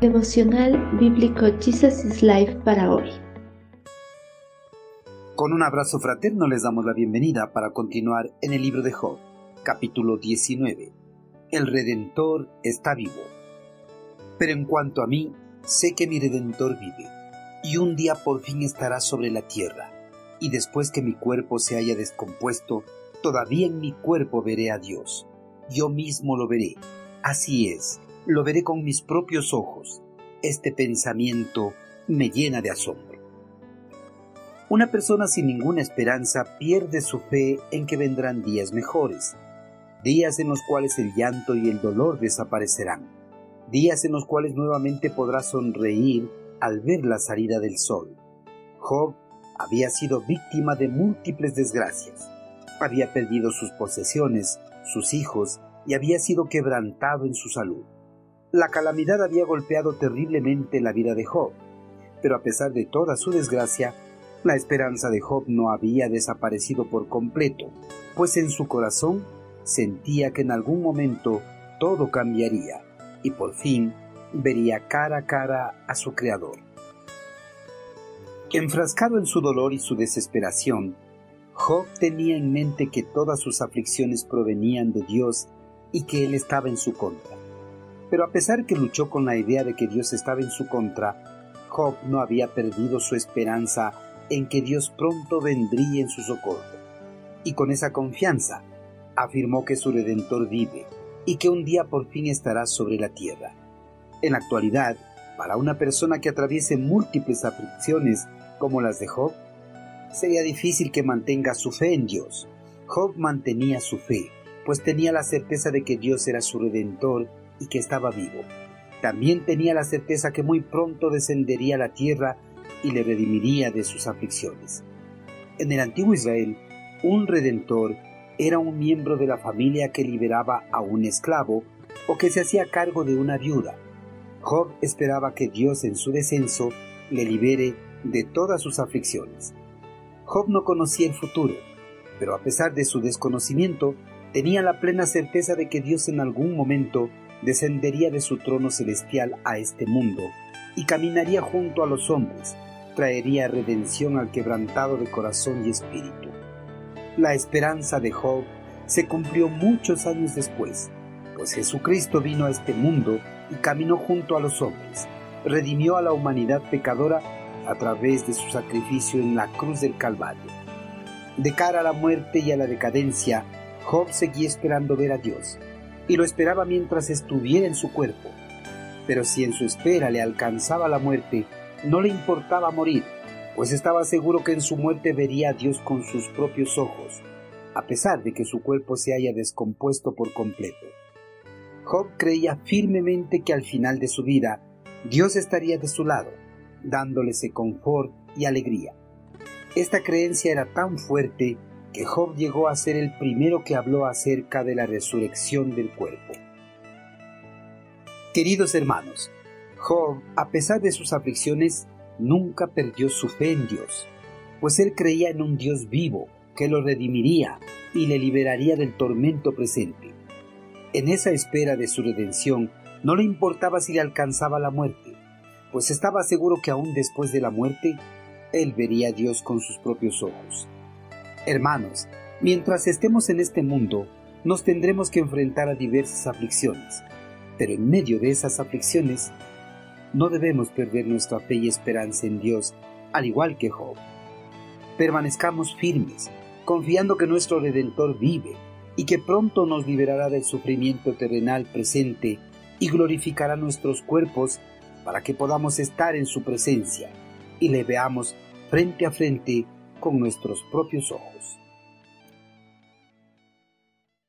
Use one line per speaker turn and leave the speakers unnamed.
Devocional Bíblico Jesus is Life para hoy.
Con un abrazo fraterno les damos la bienvenida para continuar en el libro de Job, capítulo 19. El Redentor está vivo. Pero en cuanto a mí, sé que mi Redentor vive, y un día por fin estará sobre la tierra, y después que mi cuerpo se haya descompuesto, todavía en mi cuerpo veré a Dios. Yo mismo lo veré. Así es, lo veré con mis propios ojos. Este pensamiento me llena de asombro. Una persona sin ninguna esperanza pierde su fe en que vendrán días mejores, días en los cuales el llanto y el dolor desaparecerán, días en los cuales nuevamente podrá sonreír al ver la salida del sol. Job había sido víctima de múltiples desgracias. Había perdido sus posesiones, sus hijos, y había sido quebrantado en su salud. La calamidad había golpeado terriblemente la vida de Job, pero a pesar de toda su desgracia, la esperanza de Job no había desaparecido por completo, pues en su corazón sentía que en algún momento todo cambiaría y por fin vería cara a cara a su Creador. Enfrascado en su dolor y su desesperación, Job tenía en mente que todas sus aflicciones provenían de Dios y que Él estaba en su contra. Pero a pesar que luchó con la idea de que Dios estaba en su contra, Job no había perdido su esperanza en que Dios pronto vendría en su socorro. Y con esa confianza afirmó que su Redentor vive y que un día por fin estará sobre la tierra. En la actualidad, para una persona que atraviese múltiples aflicciones como las de Job, sería difícil que mantenga su fe en Dios. Job mantenía su fe, pues tenía la certeza de que Dios era su Redentor y que estaba vivo. También tenía la certeza que muy pronto descendería a la tierra y le redimiría de sus aflicciones. En el antiguo Israel, un redentor era un miembro de la familia que liberaba a un esclavo o que se hacía cargo de una viuda. Job esperaba que Dios en su descenso le libere de todas sus aflicciones. Job no conocía el futuro, pero a pesar de su desconocimiento, tenía la plena certeza de que Dios en algún momento descendería de su trono celestial a este mundo y caminaría junto a los hombres, traería redención al quebrantado de corazón y espíritu. La esperanza de Job se cumplió muchos años después, pues Jesucristo vino a este mundo y caminó junto a los hombres, redimió a la humanidad pecadora a través de su sacrificio en la cruz del Calvario. De cara a la muerte y a la decadencia, Job seguía esperando ver a Dios, y lo esperaba mientras estuviera en su cuerpo. Pero si en su espera le alcanzaba la muerte, no le importaba morir, pues estaba seguro que en su muerte vería a Dios con sus propios ojos, a pesar de que su cuerpo se haya descompuesto por completo. Job creía firmemente que al final de su vida Dios estaría de su lado, dándole confort y alegría. Esta creencia era tan fuerte que Job llegó a ser el primero que habló acerca de la resurrección del cuerpo. Queridos hermanos, Job, a pesar de sus aflicciones, nunca perdió su fe en Dios, pues él creía en un Dios vivo que lo redimiría y le liberaría del tormento presente. En esa espera de su redención, no le importaba si le alcanzaba la muerte, pues estaba seguro que aún después de la muerte, él vería a Dios con sus propios ojos. Hermanos, mientras estemos en este mundo, nos tendremos que enfrentar a diversas aflicciones, pero en medio de esas aflicciones, no debemos perder nuestra fe y esperanza en Dios, al igual que Job. Permanezcamos firmes, confiando que nuestro Redentor vive y que pronto nos liberará del sufrimiento terrenal presente y glorificará nuestros cuerpos para que podamos estar en su presencia y le veamos frente a frente con nuestros propios ojos.